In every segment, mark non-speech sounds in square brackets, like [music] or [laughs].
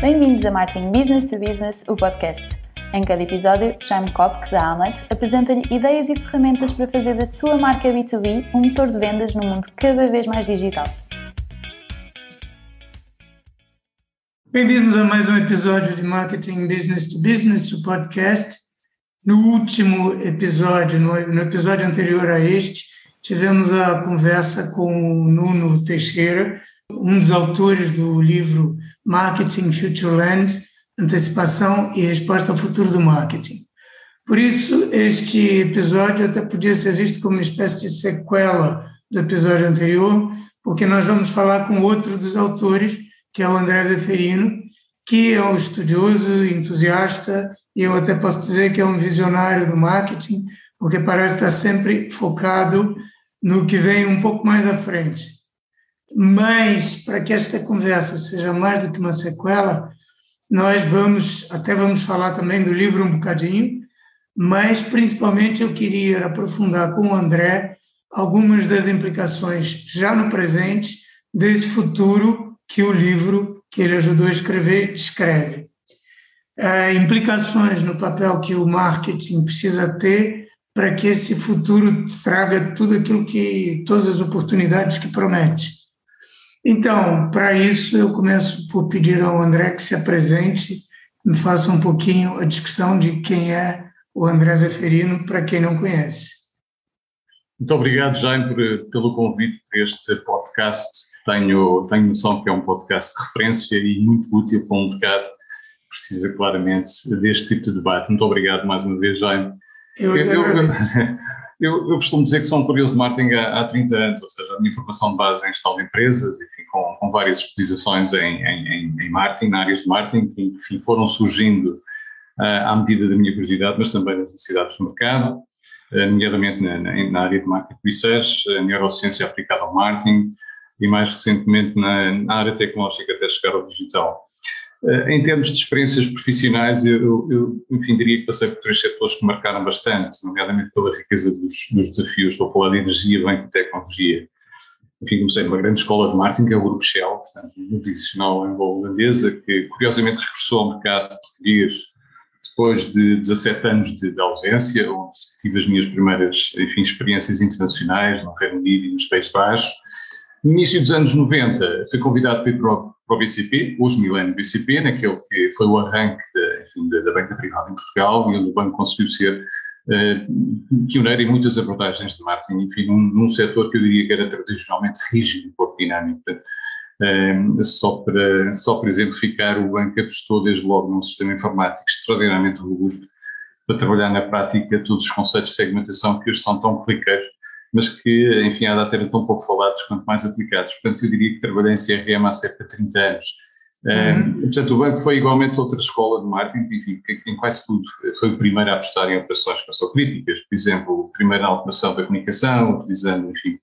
Bem-vindos a Marketing Business to Business, o podcast. Em cada episódio, Jaime Kopk, da Amlet, apresenta-lhe ideias e ferramentas para fazer da sua marca B2B um motor de vendas num mundo cada vez mais digital. Bem-vindos a mais um episódio de Marketing Business to Business, o podcast. No último episódio, no, no episódio anterior a este, tivemos a conversa com o Nuno Teixeira, um dos autores do livro Marketing Futureland, Antecipação e Resposta ao Futuro do Marketing. Por isso, este episódio até podia ser visto como uma espécie de sequela do episódio anterior, porque nós vamos falar com outro dos autores, que é o André Zeferino, que é um estudioso, entusiasta, e eu até posso dizer que é um visionário do marketing, porque parece estar sempre focado no que vem um pouco mais à frente. Mas, para que esta conversa seja mais do que uma sequela, nós vamos, até vamos falar também do livro um bocadinho, mas principalmente eu queria aprofundar com o André algumas das implicações já no presente desse futuro que o livro que ele ajudou a escrever descreve. É, implicações no papel que o marketing precisa ter para que esse futuro traga tudo aquilo que, todas as oportunidades que promete. Então, para isso, eu começo por pedir ao André que se apresente, me faça um pouquinho a descrição de quem é o André Zeferino, para quem não conhece. Muito obrigado, Jaime, por, pelo convite para este podcast. Tenho, tenho noção que é um podcast de referência e muito útil para um mercado que precisa claramente deste tipo de debate. Muito obrigado mais uma vez, Jaime. Eu, eu, eu, [laughs] Eu, eu, costumo dizer que sou um curioso de marketing há, há 30 anos, ou seja, a minha formação de base é em gestão de empresas, enfim, com, com várias especializações em, em, em, marketing, na áreas de marketing, que enfim, foram surgindo uh, à medida da minha curiosidade, mas também das necessidades do mercado, uh, nomeadamente na, na, na, área de marketing research, a neurociência aplicada ao marketing e mais recentemente na, na área tecnológica até chegar ao digital. Eh, em termos de experiências profissionais, eu, eu, enfim, diria que passei por três setores que marcaram bastante, nomeadamente pela riqueza dos, dos desafios. Estou a falar de energia, banco e tecnologia. Enfim, comecei numa grande escola de marketing, que é o Grupo Shell, portanto, multinacional anglo-holandesa, que curiosamente regressou ao mercado português depois de 17 anos de, de, ausência, onde tive as minhas primeiras, enfim, experiências internacionais no Reino Unido e nos Países Baixos. No início dos anos 90, fui convidado para ir para o para o BCP, hoje Milênio BCP, naquele que foi o arranque da, enfim, da, banca privada em Portugal e onde o banco conseguiu ser uh, pioneiro em muitas abordagens de marketing, enfim, num, num setor que eu diria que era tradicionalmente rígido e pouco dinâmico. Uh, só, para, só para exemplificar, o banco apostou desde logo num sistema informático extraordinariamente robusto para trabalhar na prática todos os conceitos de segmentação que hoje são tão corriqueiros mas que, enfim, à data eram tão pouco falados quanto mais aplicados. Portanto, eu diria que trabalhei em CRM há cerca de 30 anos. Uhum. portanto, o banco foi igualmente outra escola de marketing, enfim, em quase tudo foi o primeiro a apostar em operações críticas. Por exemplo, primeiro na automação da comunicação, utilizando, enfim,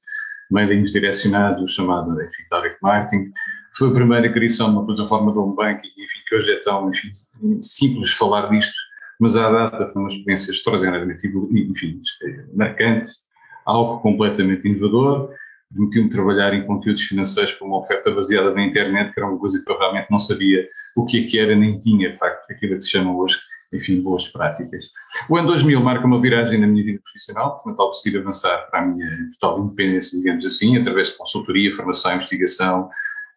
mailings direcionados, chamado, enfim, direct marketing. Foi a primeira criação de uma plataforma de home banking, enfim, que hoje é tão, enfim, simples falar disto, mas à data foi uma experiência extraordinariamente, enfim, marcante, algo completamente inovador, permitiu-me trabalhar em conteúdos financeiros para uma oferta baseada na internet, que era uma coisa que eu realmente não sabia o que é que era, nem tinha, de facto, aquilo que se chama hoje, enfim, boas práticas. O ano 2000 marca uma viragem na minha vida profissional, portanto, ao decidir avançar para a minha total independência, digamos assim, através de consultoria, formação, investigação,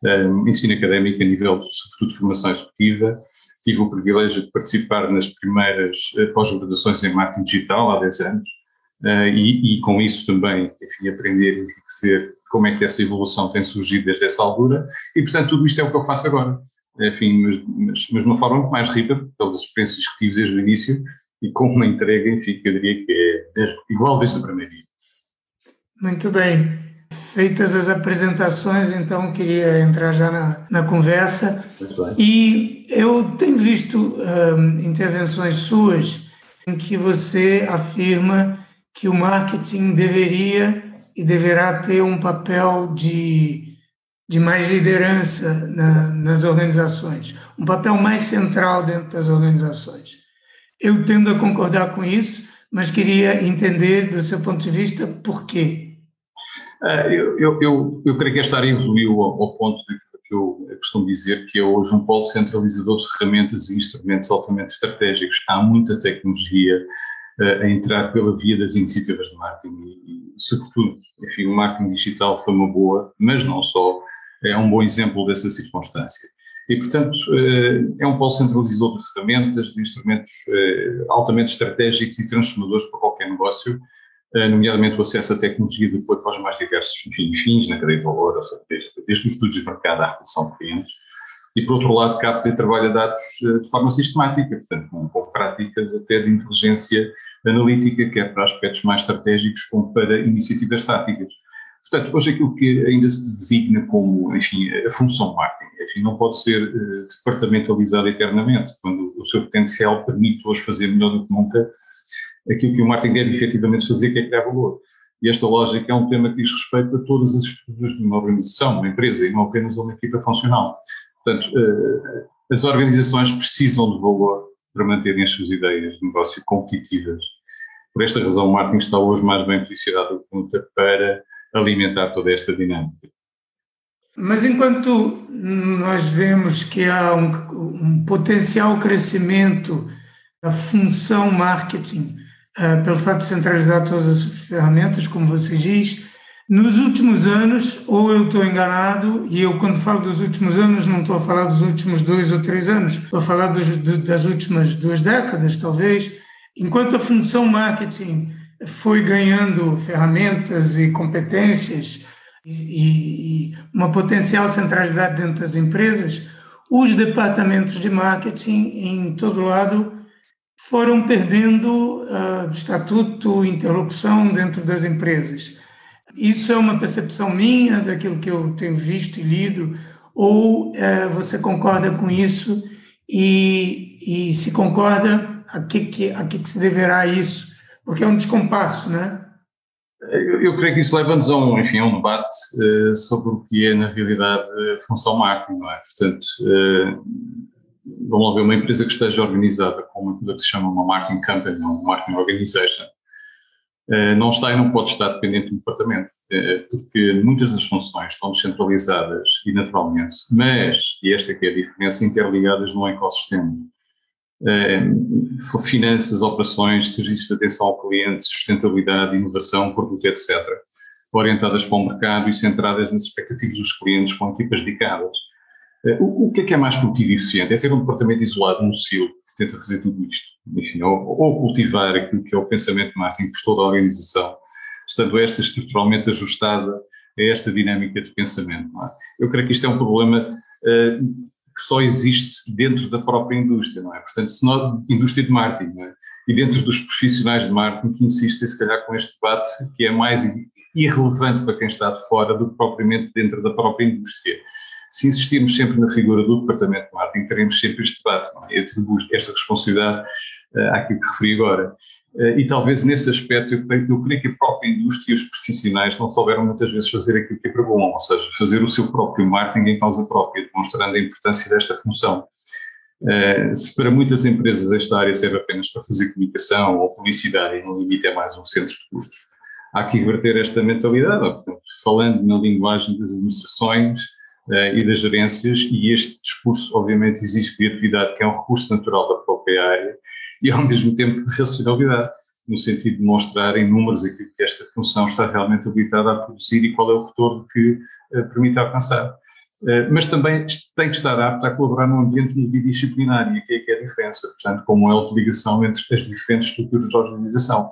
um, ensino académico a nível, sobretudo, de formação executiva. Tive o privilégio de participar nas primeiras eh, pós-graduações em marketing digital há 10 anos, Uh, e, e, com isso também, enfim, aprender e enriquecer como é que essa evolução tem surgido desde essa altura, e portanto tudo isto é o que eu faço agora, enfim, mas, mas, mas de uma forma muito mais rica, pelas experiências que tive desde o início, e com uma entrega, enfim, que eu diria que é igual desde o primeiro dia. Muito bem. Feitas as apresentações, então queria entrar já na, na conversa. E eu tenho visto um, intervenções suas em que você afirma que o marketing deveria e deverá ter um papel de, de mais liderança na, nas organizações, um papel mais central dentro das organizações. Eu tendo a concordar com isso, mas queria entender, do seu ponto de vista, por quê. Uh, eu, eu, eu, eu, creio que esta área evoluiu ao, ao ponto de que eu costumo dizer que é hoje um polo centralizador de ferramentas e instrumentos altamente estratégicos. Há muita tecnologia a entrar pela via das iniciativas de marketing e, e, sobretudo, enfim, o marketing digital foi uma boa, mas não só, é um bom exemplo dessa circunstância. E, portanto, uh, é um polo centralizador de ferramentas, de instrumentos uh, altamente estratégicos e transformadores para qualquer negócio, nomeadamente o acesso à tecnologia de apoio para os mais diversos enfim, fins na cadeia de valor, desde, desde os estudos de mercado à redução de clientes, e por outro lado e trabalha dados de forma sistemática, portanto com, com práticas até de inteligência analítica, quer para aspectos mais estratégicos como para iniciativas táticas. Portanto, hoje aquilo que ainda se designa como, enfim, a função marketing, enfim, não pode ser departamentalizada eternamente, quando o seu potencial permite hoje fazer melhor do que nunca aquilo que o marketing deve efetivamente fazer, que é criar valor. E esta lógica é um tema que diz respeito a todas as estruturas de uma organização, uma empresa, e não apenas a uma equipa funcional. Portanto, uh, as organizações precisam de valor para manterem as suas ideias de negócio competitivas. Por esta razão, o marketing está hoje mais bem posicionado do que nunca para alimentar toda esta dinâmica. Mas enquanto nós vemos que há um, um potencial crescimento da função marketing, uh, pelo fato de centralizar todas as ferramentas, como você diz, nos últimos anos, ou eu estou enganado, e eu quando falo dos últimos anos não estou a falar dos últimos dois ou três anos, estou a falar dos, das últimas duas décadas, talvez, enquanto a função marketing foi ganhando ferramentas e competências e, e uma potencial centralidade dentro das empresas, os departamentos de marketing em todo lado foram perdendo uh, estatuto, interlocução dentro das empresas. Isso é uma percepção minha daquilo que eu tenho visto e lido, ou uh, você concorda com isso e, e se concorda, a que, que, a que, se deverá isso? Porque é um descompasso, né? Eu, eu creio que isso leva-nos a um, enfim, a um debate uh, sobre o que é, na realidade, função marketing, não é? Portanto, vamos lá ver, uma empresa que esteja organizada com uma que se chama uma marketing company uma marketing organization, não está e não pode estar dependente do departamento, eh, porque muitas das funções estão descentralizadas e naturalmente, mas, e esta é é a diferença, interligadas num ecossistema. Eh, finanças, operações, serviços de atenção ao cliente, sustentabilidade, inovação, produto, etc., orientadas para o mercado e centradas nas expectativas dos clientes com equipas dedicadas. Eh, o, que é que é mais produtivo e eficiente? É ter um departamento isolado num silo tenta fazer tudo isto, enfim, ou, ou, cultivar aquilo que é o pensamento de marketing por toda a organização, estando esta estruturalmente ajustada a esta dinâmica de pensamento. É? Eu creio que isto é um problema uh, que só existe dentro da própria indústria, não é? Portanto, se nós, indústria de marketing, é? E dentro dos profissionais de marketing que insistem, se calhar, com este debate que é mais irrelevante para quem está de fora do que propriamente dentro da própria indústria se insistirmos sempre na figura do Departamento de Marketing, teremos sempre este debate. Não é? Eu atribuo esta responsabilidade uh, àquilo que referi agora. Uh, e talvez nesse aspecto eu, eu creio que a própria indústria e os profissionais não souberam muitas vezes fazer aquilo que é para bom, ou seja, fazer o seu próprio marketing em causa própria, demonstrando a importância desta função. Uh, se para muitas empresas esta área serve apenas para fazer comunicação ou publicidade e no limite é mais um centro de custos, há que inverter esta mentalidade, portanto, falando na linguagem das administrações, e das gerências, e este discurso, obviamente, exige criatividade, que é um recurso natural da própria área, e ao [laughs] mesmo tempo racionalidade, no sentido de mostrar em números aquilo que esta função está realmente habilitada a produzir e qual é o retorno que uh, permite alcançar. Uh, mas também tem que estar apta a colaborar num ambiente multidisciplinar, e aqui é que é a diferença, portanto, como é a ligação entre as diferentes estruturas da organização.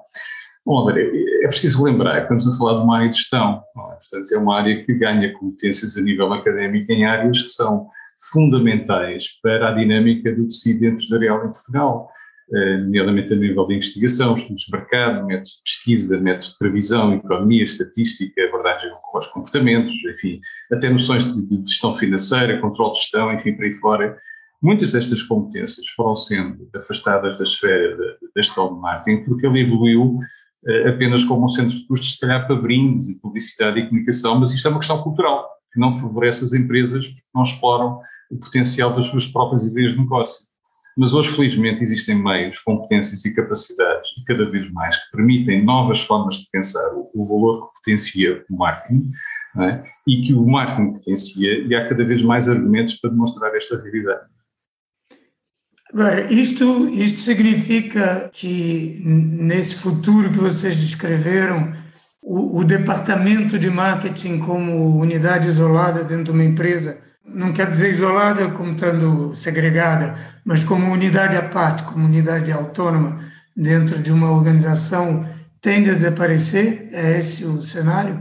Bom, André, é preciso lembrar que estamos a falar de uma área de gestão, é? portanto, é uma área que ganha competências a nível académico em áreas que são fundamentais para a dinâmica do tecido empresarial em Portugal, eh, nomeadamente a nível de investigação, estudos de mercado, métodos de pesquisa, métodos de previsão, economia, estatística, abordagem com os comportamentos, enfim, até noções de gestão financeira, controle de gestão, enfim, para aí fora. Muitas destas competências foram sendo afastadas da esfera da gestão de marketing porque ele evoluiu apenas como um centro de custos, se calhar para brindes e publicidade e comunicação, mas isto é uma questão cultural, que não favorece as empresas porque não exploram o potencial das suas próprias ideias de negócio. Mas hoje, felizmente, existem meios, competências e capacidades, e cada vez mais, que permitem novas formas de pensar o, o valor que potencia o marketing, é? e que o marketing potencia, e há cada vez mais argumentos para demonstrar esta realidade. Agora, isto, isto significa que nesse futuro que vocês descreveram, o, o, departamento de marketing como unidade isolada dentro de uma empresa, não quer dizer isolada como estando segregada, mas como unidade à parte, como unidade autônoma dentro de uma organização, tende a desaparecer? É esse o cenário?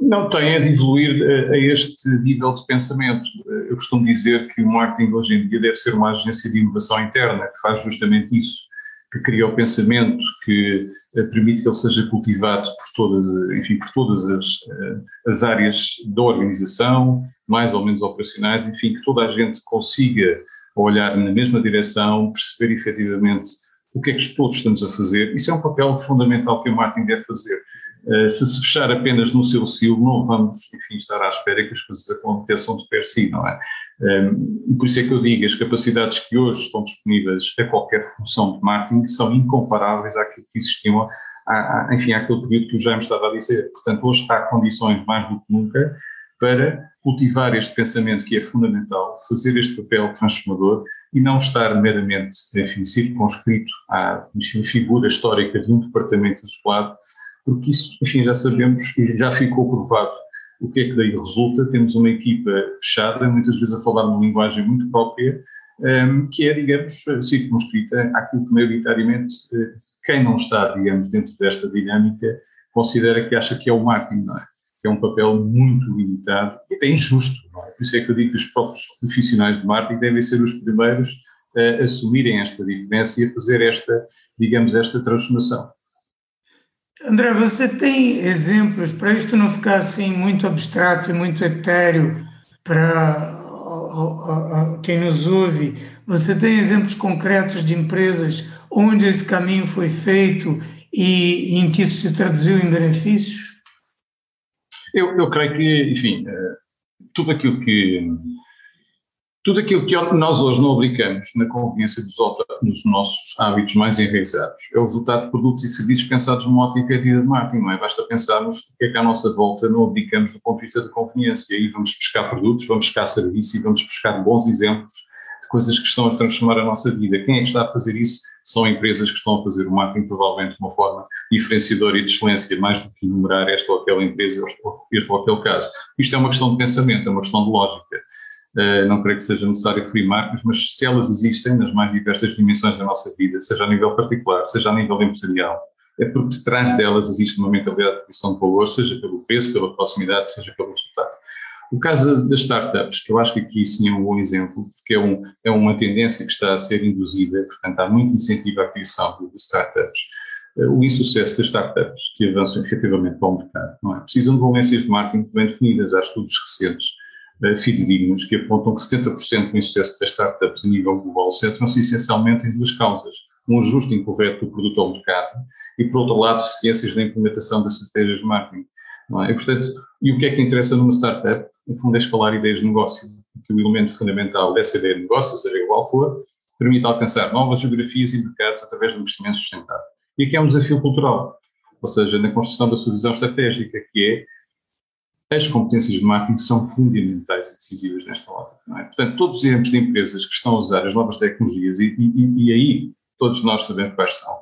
Não tem a de evoluir a, a este nível de pensamento. Eu costumo dizer que o marketing hoje em dia deve ser uma agência de inovação interna, que faz justamente isso, que cria o pensamento, que eh, permite que ele seja cultivado por todas, enfim, por todas as, eh, as áreas da organização, mais ou menos operacionais, enfim, que toda a gente consiga olhar na mesma direção, perceber efetivamente o que é que todos estamos a fazer. Isso é um papel fundamental que o marketing deve fazer eh, se se fechar apenas no seu silo, não vamos, enfim, estar à espera que as coisas aconteçam de per si, não é? Um, por isso é que eu digo, as capacidades que hoje estão disponíveis a qualquer função de marketing são incomparáveis àquilo que existiam, à, à, enfim, àquele período que o Jaime estava a dizer. Portanto, hoje está condições mais do que nunca para cultivar este pensamento que é fundamental, fazer este papel transformador e não estar meramente, enfim, circunscrito à enfim, figura histórica de um departamento isolado, porque isso, enfim, já sabemos e já ficou provado o que é que daí resulta. Temos uma equipa fechada, muitas vezes a falar uma linguagem muito própria, um, que é, digamos, circunscrita àquilo que maioritariamente eh, quem não está, digamos, dentro desta dinâmica considera que acha que é o marketing, não é? Que é um papel muito limitado e até injusto, não é? Por isso é que eu digo que os próprios profissionais de marketing devem ser os primeiros a assumirem esta diferença e a fazer esta, digamos, esta transformação. André, você tem exemplos, para isto não ficar assim muito abstrato e muito etéreo para quem nos ouve, você tem exemplos concretos de empresas onde esse caminho foi feito e, em que isso se traduziu em benefícios? Eu, eu creio que, enfim, eh, tudo aquilo que tudo aquilo que nós hoje não aplicamos na conveniência dos, nos nossos hábitos mais enraizados é o resultado de produtos e serviços pensados numa ótica de marketing, não é? Basta pensarmos o que é que à nossa volta não aplicamos do ponto de vista da conveniência. E aí vamos buscar produtos, vamos buscar serviços e vamos buscar bons exemplos de coisas que estão a transformar a nossa vida. Quem é que está a fazer isso? São empresas que estão a fazer o marketing provavelmente de uma forma diferenciadora e de excelência, mais do que enumerar esta ou aquela empresa, este ou aquele caso. Isto é uma questão de pensamento, é uma questão de lógica Uh, não creio que seja necessário referir marcas, mas se elas existem nas mais diversas dimensões da nossa vida, seja a nível particular, seja a nível empresarial, é porque detrás delas existe uma mentalidade de produção de valor, seja pelo preço, pela proximidade, seja pelo resultado. O caso das startups, que eu acho que aqui sim é um bom exemplo, porque é, um, é uma tendência que está a ser induzida, portanto há muito incentivo à aquisição de startups. Uh, o insucesso das startups que avançam efetivamente para o mercado, não é? Precisam de valências de marketing bem definidas, há estudos recentes uh, fidedignos que apontam que 70% do insucesso das startups a nível global centram-se essencialmente em duas causas. Um ajuste incorreto do produto ao mercado e, por outro lado, ciências da implementação das estratégias de marketing. É? E, portanto, e o que é que interessa numa startup? No fundo, é escalar ideias de negócio, que o elemento fundamental dessa ideia de negócio, seja igual for, permite alcançar novas geografias e mercados através de investimento sustentável. E aqui é um desafio cultural, ou seja, na construção da sua visão estratégica, que é as competências de marketing são fundamentais e decisivas nesta hora. É? Portanto, todos os exemplos de empresas que estão a usar as novas tecnologias, e, e, e, aí todos nós sabemos quais são,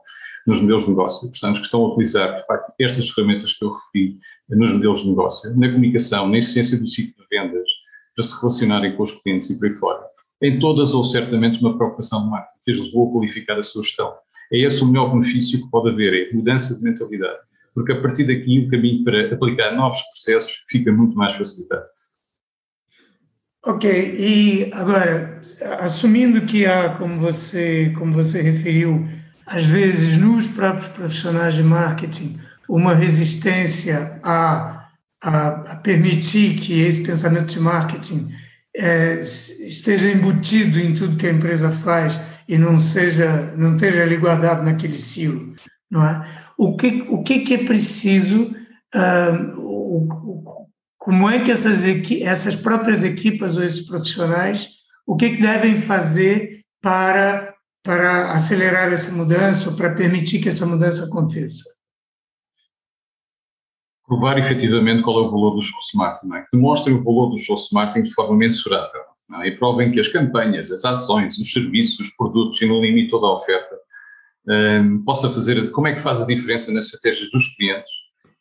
nos modelos de negócio, portanto, que estão a utilizar, de facto, estas ferramentas que eu referi nos modelos de negócio, na comunicação, na eficiência do ciclo de vendas, para se relacionarem com os clientes e por aí fora. Em todas ou certamente uma preocupação de marketing que as levou a qualificar a sua gestão. É esse o melhor benefício que pode haver, é mudança de mentalidade porque a partir daqui o caminho para aplicar novos processos fica muito mais facilitado. Ok, e agora, assumindo que há, como você, como você referiu, às vezes nos próprios profissionais de marketing, uma resistência a, a, a permitir que esse pensamento de marketing é, esteja embutido em tudo que a empresa faz e não seja não esteja ali guardado naquele silo, não é? O que, o que, que é preciso, uh, o, como é que essas, essas próprias equipas ou esses profissionais, o que, que devem fazer para, para acelerar essa mudança ou para permitir que essa mudança aconteça? provar efetivamente qual é o valor do show marketing, é? demonstrem o valor do show marketing de forma mensurável é? e provem que as campanhas, as ações, os serviços, os produtos e no limite toda a oferta um, possa fazer, como é que faz a diferença nas estratégias dos clientes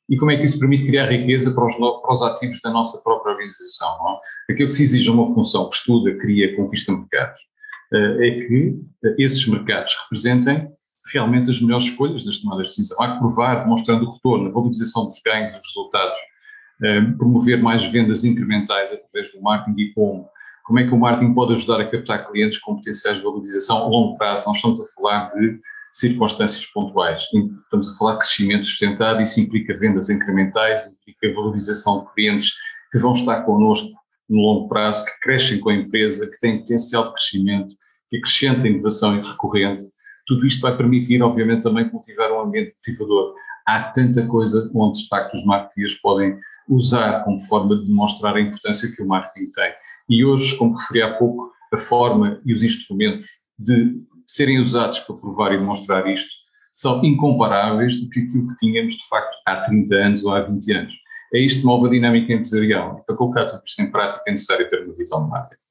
e como é que isso permite criar riqueza para os, para os ativos da nossa própria organização. Não é? Aquilo que se exige a uma função que estuda, cria, conquista mercados, uh, é que uh, esses mercados representem realmente as melhores escolhas das tomadas de decisão. Há que provar, demonstrando o retorno, a valorização dos ganhos, dos resultados, eh, promover mais vendas incrementais através do marketing e como. Como é que o marketing pode ajudar a captar clientes com potenciais de valorização a longo prazo? Nós estamos a falar de circunstâncias pontuais. Estamos a falar de crescimento sustentado, isso implica vendas incrementais, implica valorização de clientes que vão estar connosco no longo prazo, que crescem com a empresa, que têm potencial de crescimento, que acrescentam inovação e recorrente tudo isto vai permitir, obviamente, também cultivar um ambiente motivador. Há tanta coisa onde, de facto, os marketeers podem usar como forma de demonstrar a importância que o marketing tem. E hoje, como referi há pouco, a forma e os instrumentos de serem usados para provar e demonstrar isto são incomparáveis do que aquilo que tínhamos, de facto, há 30 anos ou há 20 anos. É isto que move a dinâmica empresarial. E para colocar tudo isto em prática é necessário ter uma visão de marketing.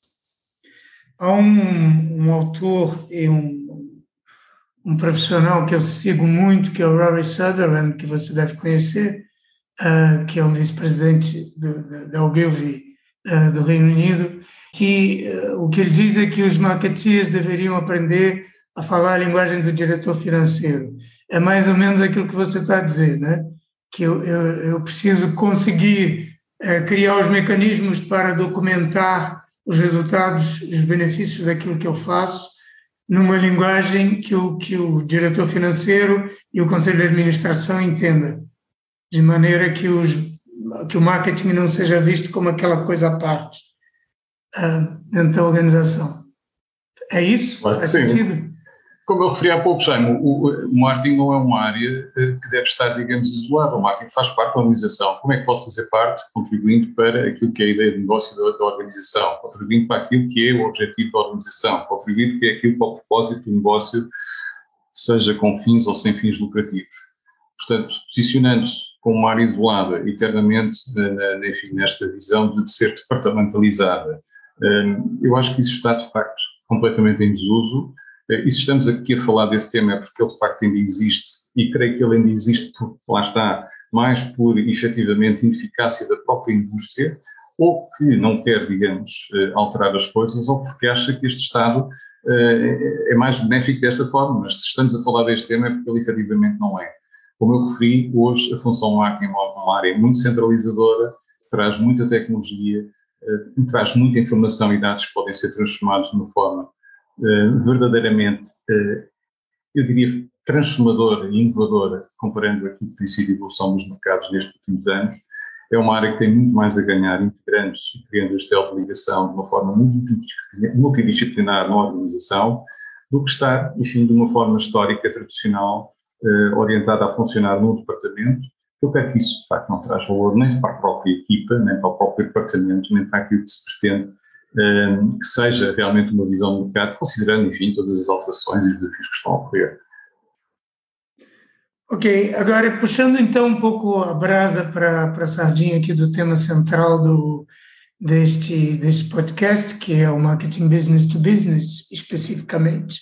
Há um, um autor e um um profissional que eu sigo muito, que é o Rory Sutherland, que você deve conhecer, uh, que é o vice-presidente da Ogilvy uh, do Reino Unido, que uh, o que ele diz é que os marketeers deveriam aprender a falar a linguagem do diretor financeiro. É mais ou menos aquilo que você está a dizer, né? que eu, eu, eu preciso conseguir criar os mecanismos para documentar os resultados, os benefícios daquilo que eu faço, numa linguagem que o, que o diretor financeiro e o conselho de administração entenda, de maneira que, os, que o marketing não seja visto como aquela coisa à parte uh, dentro da organização. É isso? Faz sim. sentido? Como eu referi há pouco, Jaime, o, o marketing não é uma área eh, que deve estar, digamos, isolada. O marketing faz parte da organização. Como é que pode fazer parte, contribuindo para aquilo que é a ideia de negócio da, da organização, contribuindo para aquilo que é o objetivo da organização, contribuindo para aquilo que é o propósito do negócio, seja com fins ou sem fins lucrativos. Portanto, posicionando-se como uma área isolada, eternamente, na, enfim, nesta visão de ser departamentalizada, eh, eu acho que isso está, de facto, completamente em desuso e se estamos aqui a falar desse tema é porque ele de facto ainda existe e creio que ele ainda existe porque lá está, mais por efetivamente ineficácia da própria indústria ou que não quer, digamos, eh, alterar as coisas ou porque acha que este Estado eh, é mais benéfico desta forma, mas se estamos a falar deste tema é porque ele efetivamente não é. Como eu referi, hoje a função marketing é uma área muito centralizadora, traz muita tecnologia, traz muita informação e dados que podem ser transformados de uma forma eh, verdadeiramente, eh, eu diria, transformadora e inovadora, comparando aquilo que tem sido a evolução dos mercados nestes últimos anos. É uma área que tem muito mais a ganhar, integrando-se e criando este elo de de uma forma multidisciplinar na organização, do que estar, enfim, de uma forma histórica, tradicional, eh, orientada a funcionar num departamento. Eu quero que isso, de facto, não traz valor nem para a própria equipa, nem para o próprio departamento, nem para aquilo que se pretende que seja realmente uma visão do mercado, considerando, enfim, todas as alterações e os desafios que estão a ocorrer. Ok, agora puxando então um pouco a brasa para, para a sardinha aqui do tema central do, deste, deste podcast, que é o marketing business to business, especificamente.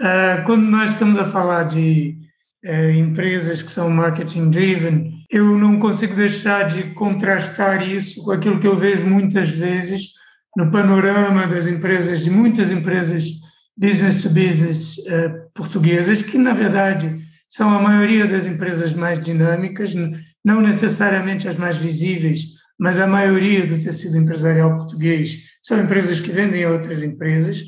Uh, quando nós estamos a falar de uh, empresas que são marketing driven, eu não consigo deixar de contrastar isso com aquilo que eu vejo muitas vezes no panorama das empresas, de muitas empresas business to business uh, portuguesas, que na verdade são a maioria das empresas mais dinâmicas, não necessariamente as mais visíveis, mas a maioria do tecido empresarial português são empresas que vendem a outras empresas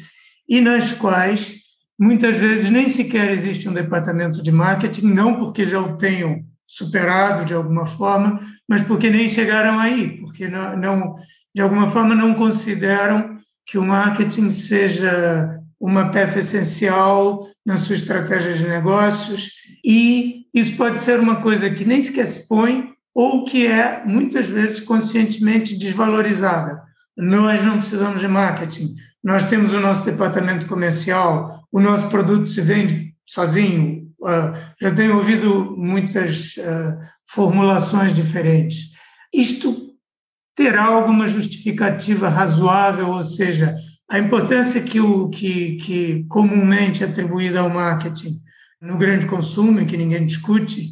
e nas quais muitas vezes nem sequer existe um departamento de marketing, não porque já o tenham superado de alguma forma, mas porque nem chegaram aí, porque não, não de alguma forma, não consideram que o marketing seja uma peça essencial na sua estratégia de negócios e isso pode ser uma coisa que nem sequer se põe ou que é muitas vezes conscientemente desvalorizada. Nós não precisamos de marketing, nós temos o nosso departamento comercial, o nosso produto se vende sozinho. Uh, já tenho ouvido muitas, uh, formulações diferentes. Isto terá alguma justificativa razoável, ou seja, a importância que, o, que, que comumente é atribuída ao marketing no grande consumo, que ninguém discute,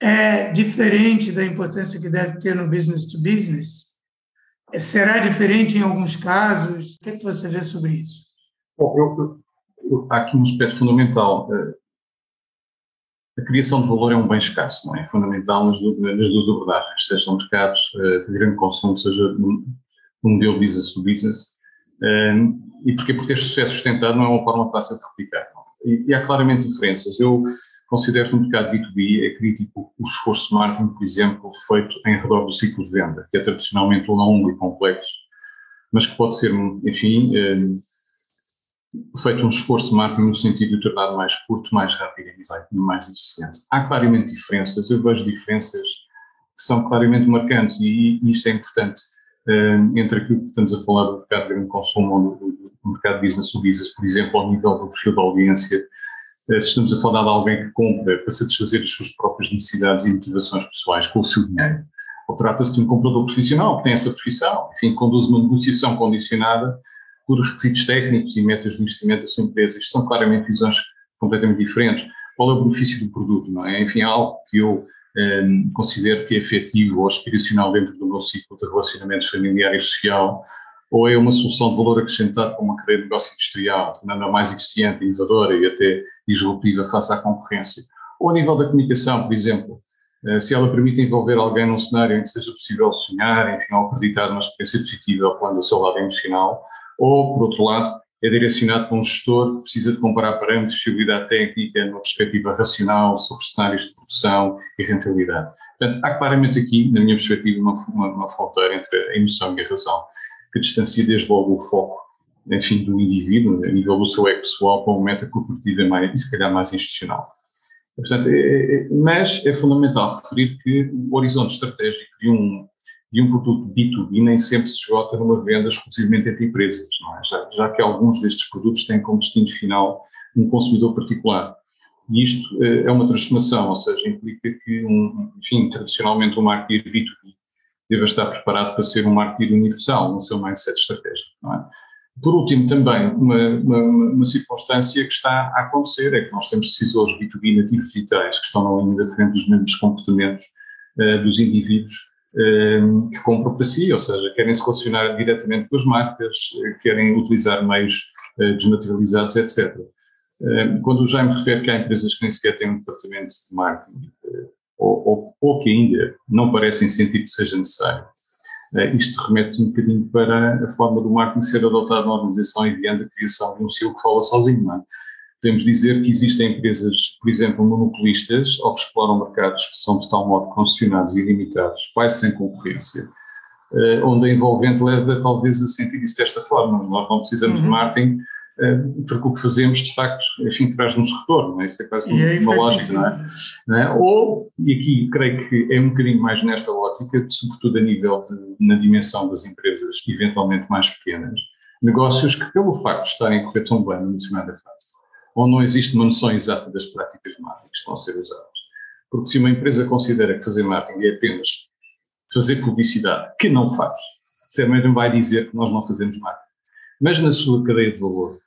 é diferente da importância que deve ter no business to business? Será diferente em alguns casos? O que, é que você vê sobre isso? Bom, eu, eu, aqui um aspecto fundamental. Eh, a criação de valor é um bem escasso, não é? é fundamental nas, nas duas abordagens, seja no mercado eh, de grande consumo, seja no, modelo business to business. Eh, e porque por ter sucesso sustentado não é uma forma fácil de replicar. E, e há claramente diferenças. Eu considero que no mercado B2B é crítico o esforço de marketing, por exemplo, feito em redor do ciclo de venda, que é tradicionalmente longo e complexo, mas que pode ser, enfim, feito um esforço de marketing no sentido de tornar mais curto, mais rápido e mais eficiente. Há claramente diferenças, eu vejo diferenças que são claramente marcantes e, e isso é importante uh, entre aquilo que estamos a falar do mercado de grande consumo ou do, do mercado business to business, por exemplo, ao nível do perfil da audiência, uh, se estamos a falar de alguém que compra para satisfazer as suas próprias necessidades e motivações pessoais com o seu dinheiro, ou trata-se de um comprador profissional que tem essa profissão, enfim, conduz uma negociação condicionada por requisitos técnicos e metas de investimento da sua empresa. Isto são claramente visões completamente diferentes. Qual é o benefício do produto, não é? Enfim, algo que eu eh, considero que é efetivo ou aspiracional dentro do meu ciclo de relacionamento familiar e social, ou é uma solução de valor acrescentado para uma cadeia de negócio industrial, tornando-a mais eficiente, inovadora e até disruptiva face à concorrência. Ou a nível da comunicação, por exemplo, eh, se ela permite envolver alguém num cenário em que seja possível sonhar, enfim, ou acreditar numa experiência positiva ao plano do seu lado emocional, ou, por outro lado, é direcionado para um gestor que precisa de comparar parâmetros de fiabilidade técnica numa perspectiva racional sobre cenários de produção e rentabilidade. Portanto, há claramente aqui, na minha perspectiva, uma, uma, uma fronteira entre a emoção e a razão, que distancia desde logo o foco, enfim, do indivíduo, a nível do seu ego pessoal, para uma meta corporativa mais, e se calhar mais institucional. Portanto, é, é, mas é fundamental referir que o horizonte estratégico de um de um produto B2B nem sempre se esgota numa venda exclusivamente entre empresas, é? já, já, que alguns destes produtos têm como destino final um consumidor particular. E isto eh, é uma transformação, ou seja, implica que, um, enfim, tradicionalmente um marketing B2B deve estar preparado para ser um marketing universal no seu mindset estratégico. É? Por último, também, uma, uma, uma, circunstância que está a acontecer é que nós temos decisores B2B nativos digitais que estão na linha da frente dos mesmos comportamentos uh, dos indivíduos que compram para si, ou seja, querem se relacionar diretamente com as marcas, eh, querem utilizar meios eh, desmaterializados, etc. Ehm, quando o Jaime refere que há empresas que nem sequer têm um departamento de marketing, eh, ou, ou, ou que ainda não parecem sentir que seja necessário, isto remete um bocadinho para a forma do marketing ser adotado na organização e a criação de um CEO que fala sozinho, não é? Podemos dizer que existem empresas, por exemplo, monopolistas ou que exploram mercados que são de tal modo concessionados e limitados, quase sem concorrência, uh, onde a envolvente leva talvez a sentir isso desta forma. Nós não precisamos uhum. de marketing uh, porque o que fazemos, de facto, enfim, traz-nos retorno. É? Isso é quase uma, uma lógica, não é? não é? Ou, e aqui creio que é um bocadinho mais nesta ótica, sobretudo a nível de, na dimensão das empresas eventualmente mais pequenas, negócios que, pelo facto de estarem a correr tão bem na determinada fase, ou não existe uma noção exata das práticas de marketing que estão a ser usadas. Porque se uma empresa considera que fazer marketing é apenas fazer publicidade, que não faz, certamente vai dizer que nós não fazemos marketing. Mas na sua cadeia de valor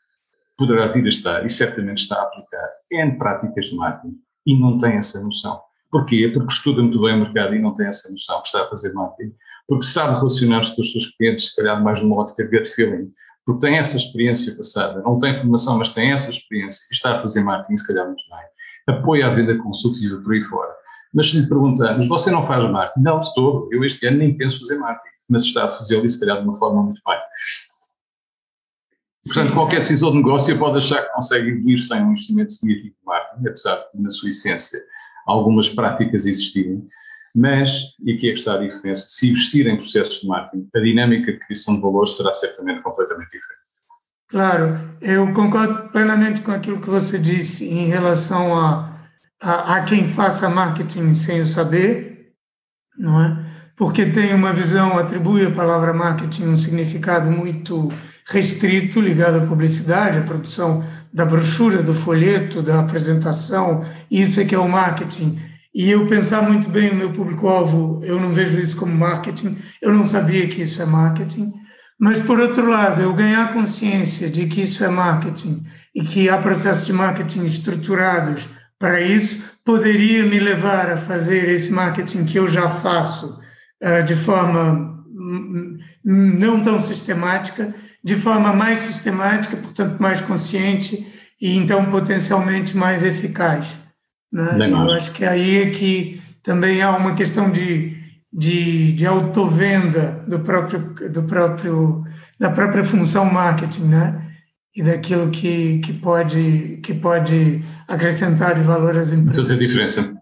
poderá vir a estar, e certamente está a aplicar, N práticas de marketing e não tem essa noção. Porquê? Porque estuda muito bem o mercado e não tem essa noção que está a fazer marketing. Porque sabe relacionar-se com os seus clientes, se calhar mais numa ótica de gut feeling, porque tem essa experiência passada, não tem formação, mas tem essa experiência está a fazer marketing, se calhar, muito bem. Apoia a venda consultiva por aí fora. Mas se lhe perguntarmos, você não faz marketing? Não, estou. Eu este ano nem penso fazer marketing, mas está a fazê-lo e se calhar de uma forma muito bem. Portanto, qualquer decisor de negócio pode achar que consegue evoluir sem um investimento significativo de marketing, apesar de, na sua essência, algumas práticas existirem. Mas, e aqui é que está a diferença, se investir em processos de marketing, a dinâmica de criação de valor será certamente completamente diferente. Claro, eu concordo plenamente com aquilo que você disse em relação a, a, a quem faça marketing sem o saber, não é? Porque tem uma visão, atribui a palavra marketing um significado muito restrito ligado à publicidade, à produção da brochura, do folheto, da apresentação, isso é que é o marketing e eu pensar muito bem o meu público-alvo, eu não vejo isso como marketing, eu não sabia que isso é marketing, mas por outro lado, eu ganhar consciência de que isso é marketing e que há processos de marketing estruturados para isso, poderia me levar a fazer esse marketing que eu já faço uh, de forma não tão sistemática, de forma mais sistemática, portanto mais consciente e então potencialmente mais eficaz. Né? Eu acho que aí é que também há uma questão de, de, de autovenda do próprio, do próprio, da própria função marketing, né? E daquilo que, que, pode, que pode acrescentar de valor às empresas. Fazer diferença.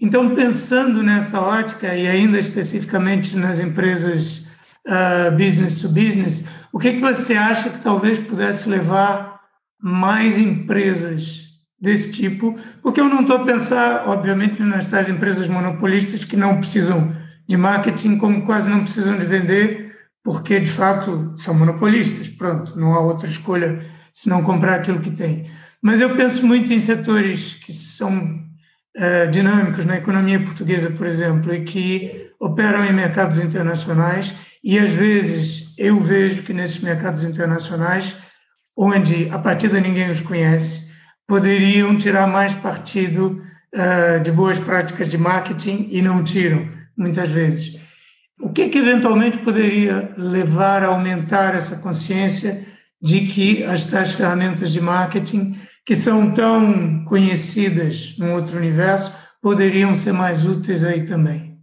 Então, pensando nessa ótica, e ainda especificamente nas empresas uh, business to business, o que, que você acha que talvez pudesse levar mais empresas desse tipo, porque eu não estou a pensar, obviamente, nas tais empresas monopolistas que não precisam de marketing, como quase não precisam de vender, porque de fato são monopolistas. Pronto, não há outra escolha se não comprar aquilo que tem. Mas eu penso muito em setores que são é, dinâmicos na economia portuguesa, por exemplo, e que operam em mercados internacionais, e às vezes eu vejo que nesses mercados internacionais, onde a partida ninguém os conhece, poderiam tirar mais partido uh, de boas práticas de marketing e não tiram, muitas vezes. O que, que eventualmente poderia levar a aumentar essa consciência de que as tais ferramentas de marketing, que são tão conhecidas no outro universo, poderiam ser mais úteis aí também?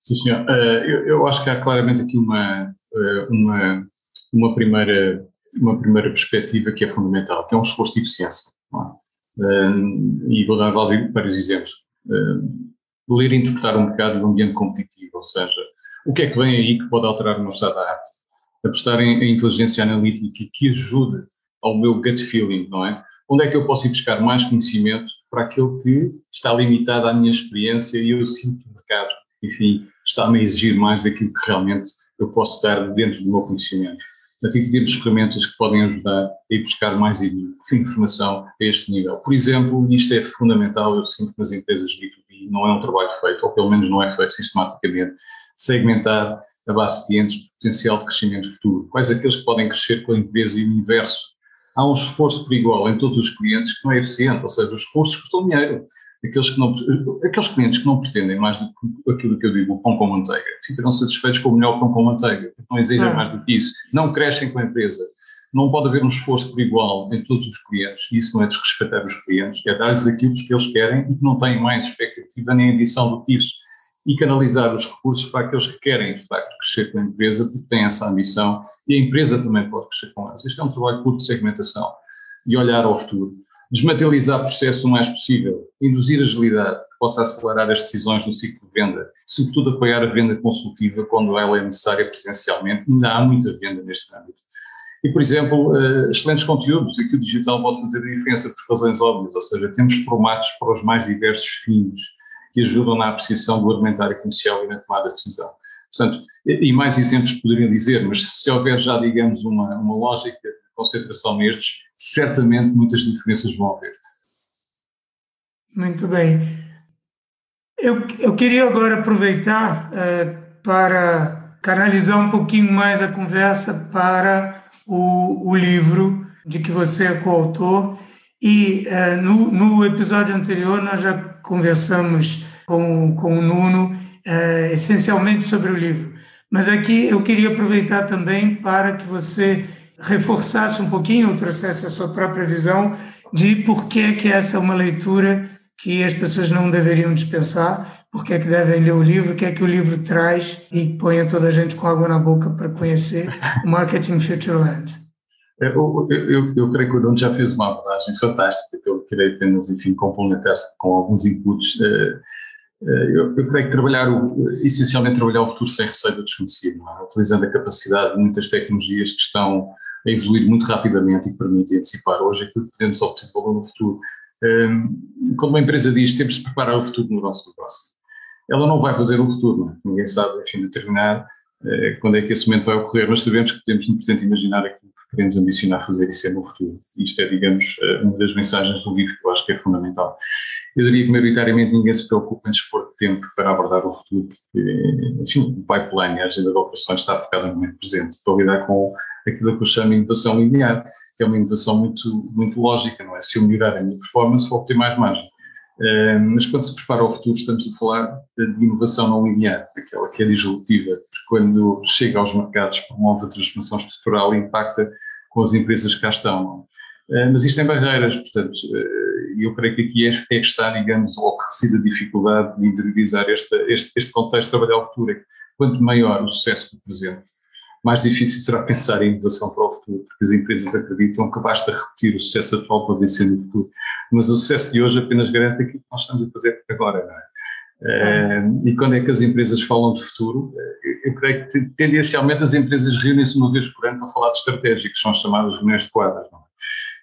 Sim, senhor. Uh, eu, acho que há claramente aqui uma, uh, uma, uma, primeira, uma primeira perspectiva que é fundamental, que é um esforço de eficiência. É? E vou dar vários exemplos. ler e interpretar um mercado no ambiente competitivo, ou seja, o que é que vem aí que pode alterar o meu estado da arte? Apostar em, em inteligência analítica que ajude ao meu gut feeling, não é? Onde é que eu posso ir buscar mais conhecimento para aquilo que está limitado à minha experiência e eu sinto que o mercado, enfim, está-me a exigir mais daquilo que realmente eu posso dar dentro do meu conhecimento. Portanto, aqui temos ferramentas que podem ajudar a ir buscar mais informação a este nível. Por exemplo, isto é fundamental, eu sinto que nas empresas B2B não é um trabalho feito, ou pelo menos não é feito sistematicamente, segmentar a base de clientes potencial de crescimento futuro. Quais aqueles que podem crescer com a empresa e o universo? Há um esforço por igual em todos os clientes que não é eficiente, ou seja, os esforços custam dinheiro aqueles, que não, aqueles clientes que não pretendem mais do que aquilo que eu digo, o pão com manteiga, ficarão satisfeitos com o melhor pão com manteiga, não exigem ah. mais do que isso, não crescem com a empresa. Não pode haver um esforço por igual em todos os clientes, e isso não é desrespeitar os clientes, é dar-lhes aquilo que eles querem e que não têm mais expectativa nem ambição do que isso. E canalizar os recursos para aqueles que querem, de facto, crescer com a empresa, porque têm essa ambição, e a empresa também pode crescer com eles. Isto é um trabalho curto de segmentação e olhar ao futuro desmaterializar processo o mais possível, induzir agilidade que possa acelerar as decisões no ciclo de venda, sobretudo apoiar a venda consultiva quando ela é necessária presencialmente, ainda há muita venda neste âmbito. E, por exemplo, eh, excelentes conteúdos, aqui o digital pode fazer a diferença por razões óbvias, ou seja, temos formatos para os mais diversos fins que ajudam na apreciação do argumentário comercial e na tomada de decisão. Portanto, e mais exemplos poderiam dizer, mas se houver já, digamos, uma, uma lógica concentração nestes, certamente muitas diferenças vão haver. Muito bem. Eu, eu queria agora aproveitar uh, para canalizar um pouquinho mais a conversa para o, o livro de que você é coautor. E uh, no, no, episódio anterior nós já conversamos com, com o Nuno uh, essencialmente sobre o livro. Mas aqui eu queria aproveitar também para que você reforçasse um pouquinho ou trouxesse a sua própria visão de por que, que essa é uma leitura que as pessoas não deveriam dispensar, por que, que devem ler o livro, o que é que o livro traz e põe toda a gente com água na boca para conhecer o Marketing Futureland. Eu, eu, eu, creio que o Nuno já fez uma abordagem fantástica, que eu queria apenas, enfim, complementar com alguns inputs. Eh, eh, eu, eu, creio que trabalhar, o, essencialmente trabalhar o futuro sem receio do desconhecido, é? utilizando a capacidade de muitas tecnologias que estão a evoluir muito rapidamente e que permite antecipar hoje aquilo que podemos obter valor no futuro. Quando uma empresa diz temos de preparar o futuro no nosso negócio, ela não vai fazer o futuro, é? ninguém sabe, enfim, determinar uh, quando é que esse momento vai ocorrer, mas sabemos que podemos no presente imaginar aquilo queremos ambicionar fazer isso é no futuro. Isto é, digamos, eh, uma das mensagens do livro que eu acho que é fundamental. Eu diria que, maioritariamente, ninguém se preocupa em dispor de tempo para abordar o futuro, porque, enfim, o pipeline, a agenda de operações está focada no momento presente, para lidar com aquilo que eu chamo de inovação linear, que é uma inovação muito, muito lógica, não é? Se eu melhorar a minha performance, vou obter mais margem. Uh, mas quando se prepara ao futuro, estamos a falar de inovação não linear, aquela que é disruptiva, porque quando chega aos mercados, promove a transformação estrutural e impacta com as empresas que cá estão. Uh, mas isto tem barreiras, portanto, uh, eu creio que aqui é, é que está, digamos, ou que reside a dificuldade de interiorizar este, este, este contexto de trabalhar ao futuro. Quanto maior o sucesso do presente, mais difícil será pensar em inovação para o futuro, porque as empresas acreditam que basta repetir o sucesso atual para vencer no futuro. Mas o sucesso de hoje apenas garante aquilo que nós estamos a fazer agora, não é? Uh, e quando é que as empresas falam de futuro? Eu, creio que tendencialmente as empresas reúnem-se uma vez por ano para falar de estratégia, que são as chamadas reuniões de quadras. Não é?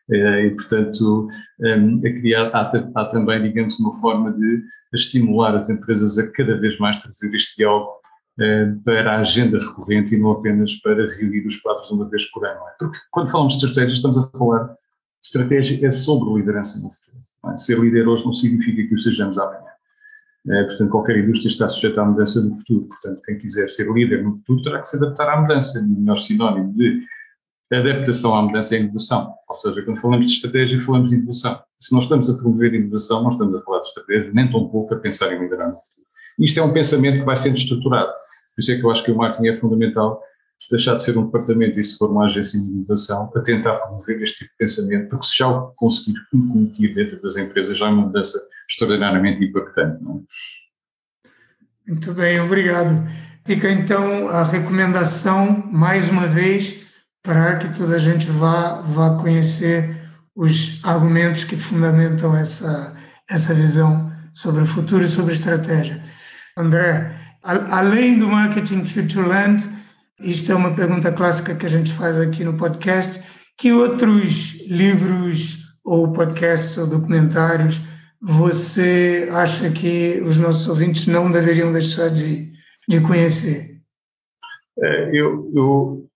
Uh, e, portanto, um, a criar, há, há, também, digamos, uma forma de estimular as empresas a cada vez mais trazer este diálogo uh, para a agenda recorrente e não apenas para reunir os quadros uma vez por ano. É? Porque quando falamos de estratégia, estamos a falar Estratégia é sobre liderança no futuro. É? Ser líder hoje não significa que o sejamos amanhã. É, portanto, qualquer indústria está sujeita à mudança do futuro. Portanto, quem quiser ser líder no futuro terá que se adaptar à mudança. O melhor sinónimo de adaptação à mudança é inovação. Ou seja, quando falamos de estratégia, falamos de inovação. Se nós estamos a promover inovação, não estamos a falar de estratégia, nem tão pouco a pensar em liderar no futuro. Isto é um pensamento que vai sendo estruturado. Por isso é que eu acho que o marketing é fundamental se deixar de ser um departamento e se for uma agência de inovação, para tentar promover este tipo de pensamento, porque se já o conseguir incutir dentro das empresas, já é uma mudança extraordinariamente impactante. Não é? Muito bem, obrigado. Fica então a recomendação, mais uma vez, para que toda a gente vá, vá conhecer os argumentos que fundamentam essa, essa visão sobre o futuro e sobre estratégia. André, a, além do Marketing Futureland, isto é uma pergunta clássica que a gente faz aqui no podcast. Que outros livros ou podcasts ou documentários você acha que os nossos ouvintes não deveriam deixar de, de conhecer? É, eu, eu,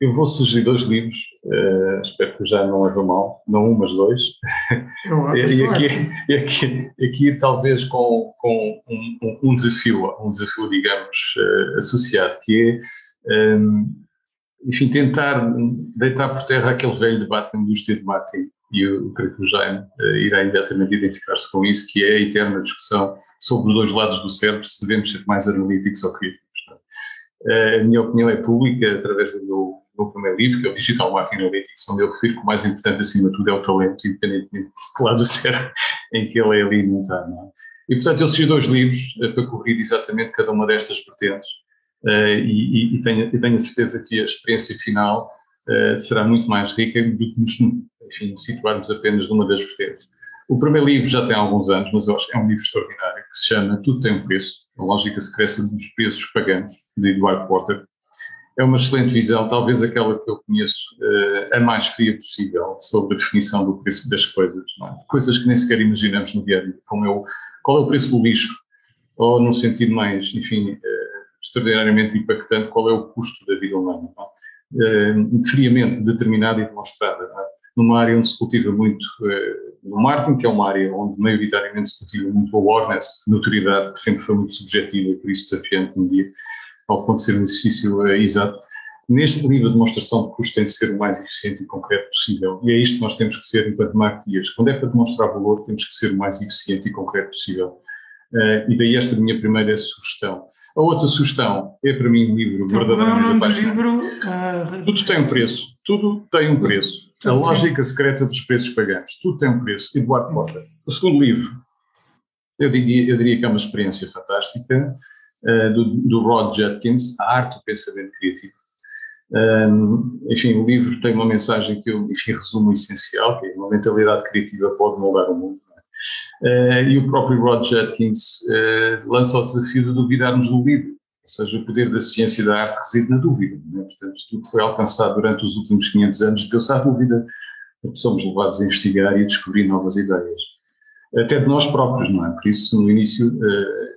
eu vou sugerir dois livros, uh, espero que já não leve mal, não um, mas dois. [laughs] e, aqui, e aqui, aqui, talvez com, com um, um, desafio, um desafio, digamos, uh, associado, que é um, enfim, tentar deitar por terra aquele velho debate na indústria de marketing, e eu creio que o Jaime uh, irá imediatamente identificar-se com isso, que é a eterna discussão sobre os dois lados do cérebro, se devemos ser mais analíticos ou críticos. Uh, a minha opinião é pública, através do meu, meu primeiro livro, que é o Digital Marketing Analytics, onde eu refiro que o mais importante, acima de tudo, é o talento, independentemente de que lado do cérebro [laughs] em que ele é alimentado. É? E, portanto, eu sugiro dois livros uh, para correr exatamente cada uma destas vertentes, Uh, e, e, tenho, e, tenho, a certeza que a experiência final será muito mais rica do que nos enfim, situarmos apenas numa das vertentes. O primeiro livro já tem alguns anos, mas eu acho que é um livro extraordinário, que se chama Tudo tem um preço, a lógica secreta dos preços pagamos, de Edward Porter. É uma excelente visão, talvez aquela que eu conheço uh, a mais fria possível, sobre a definição do preço das coisas, é? coisas que nem sequer imaginamos no dia a dia, como é o, qual é o preço do lixo, ou num sentido mais, enfim, uh, extraordinariamente impactante qual é o custo da vida humana, uh, friamente determinada e demonstrada, é? Numa área onde se cultiva muito uh, no marketing, que é uma área onde maioritariamente se cultiva muito awareness, notoriedade, que sempre foi muito subjetiva e por isso desafiante dia, ao ponto de ser um exercício uh, exato. Neste livro, a demonstração de custo tem de ser o mais eficiente e concreto possível. E é isto que nós temos que ser enquanto marketeers. Quando é para demonstrar valor, temos que ser o mais eficiente e concreto possível. Uh, e daí esta minha primeira sugestão. A outra sugestão é para mim um livro então, verdadeiramente apaixonante. Livro, uh, tudo tem um preço. Tudo tem um preço. A lógica secreta dos preços pagamos. Tudo tem um preço. Eduardo Porta. O segundo livro, eu diria, eu diria que é uma experiência fantástica, uh, do, do, Rod Judkins, A Arte do Pensamento Criativo. Um, enfim, o livro tem uma mensagem que eu, enfim, resumo essencial, que é uma mentalidade criativa pode moldar o mundo. Uh, e o próprio Rod Judkins uh, lança o desafio de duvidarmos do livro, ou seja, o poder da ciência e da arte reside na dúvida. Né? Portanto, tudo que foi alcançado durante os últimos 500 anos deu-se à dúvida, somos levados a investigar e a descobrir novas ideias. até de nós próprios, não é? Por isso, no início,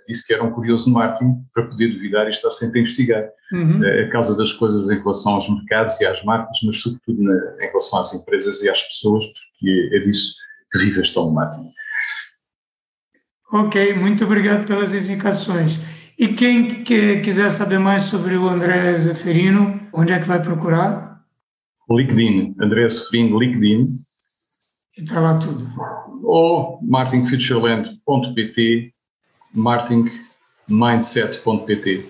disse que era um curioso marketing para poder duvidar e estar sempre a investigar uhum. a causa das coisas em relação aos mercados e às marcas, mas sobretudo na, em relação às empresas e às pessoas, porque é disso que vive a gestão de marketing. Ok, muito obrigado pelas indicações. E quem que quiser saber mais sobre o André Zeferino, onde é que vai procurar? LinkedIn, André Zeferino, LinkedIn. E está lá tudo. Ou martingfutureland.pt, martingmindset.pt.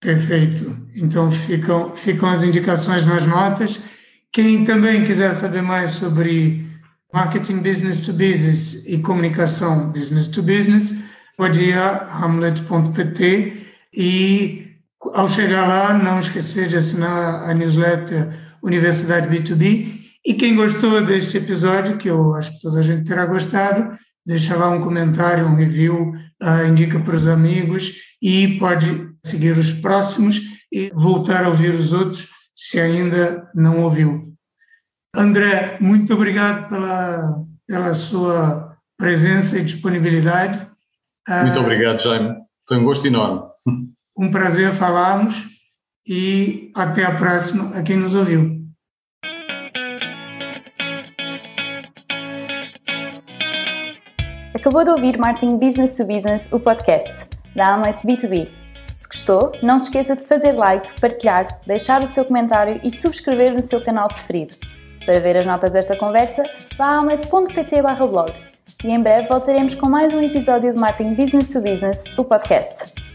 Perfeito. Então ficam, ficam as indicações nas notas. Quem também quiser saber mais sobre marketing business to business e comunicação business to business, hamlet.pt e ao chegar lá não esquecer de assinar a newsletter Universidade B2B e quem gostou deste episódio, que eu acho que toda a gente terá gostado, deixa lá um comentário, um review, uh, indica para os amigos e pode seguir os próximos e voltar a ouvir os outros se ainda não ouviu. André, muito obrigado pela, pela sua presença e disponibilidade. Muito obrigado, Jaime. Foi um gosto enorme. Um prazer falarmos e até a próxima a quem nos ouviu. Acabou de ouvir Martin Business to Business, o podcast da Amlet B2B. Se gostou, não se esqueça de fazer like, partilhar, deixar o seu comentário e subscrever no seu canal preferido. Para ver as notas desta conversa, vá a amlet.pt blog. E em breve voltaremos com mais um episódio de Marketing Business to Business, o podcast.